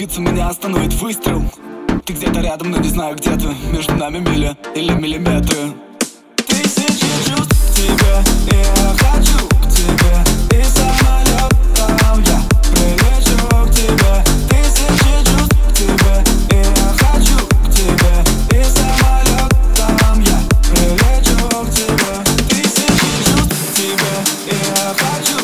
Остановиться меня остановит выстрел. Ты где-то рядом, но не знаю где ты. Между нами мили или миллиметры. Тысячи чувств тебя Я хочу к тебе. И самолетом я прилечу к тебе. Тысячи чувств тебя Я хочу к тебе. И самолетом я прилечу к тебе. Тысячи чувств тебя Я хочу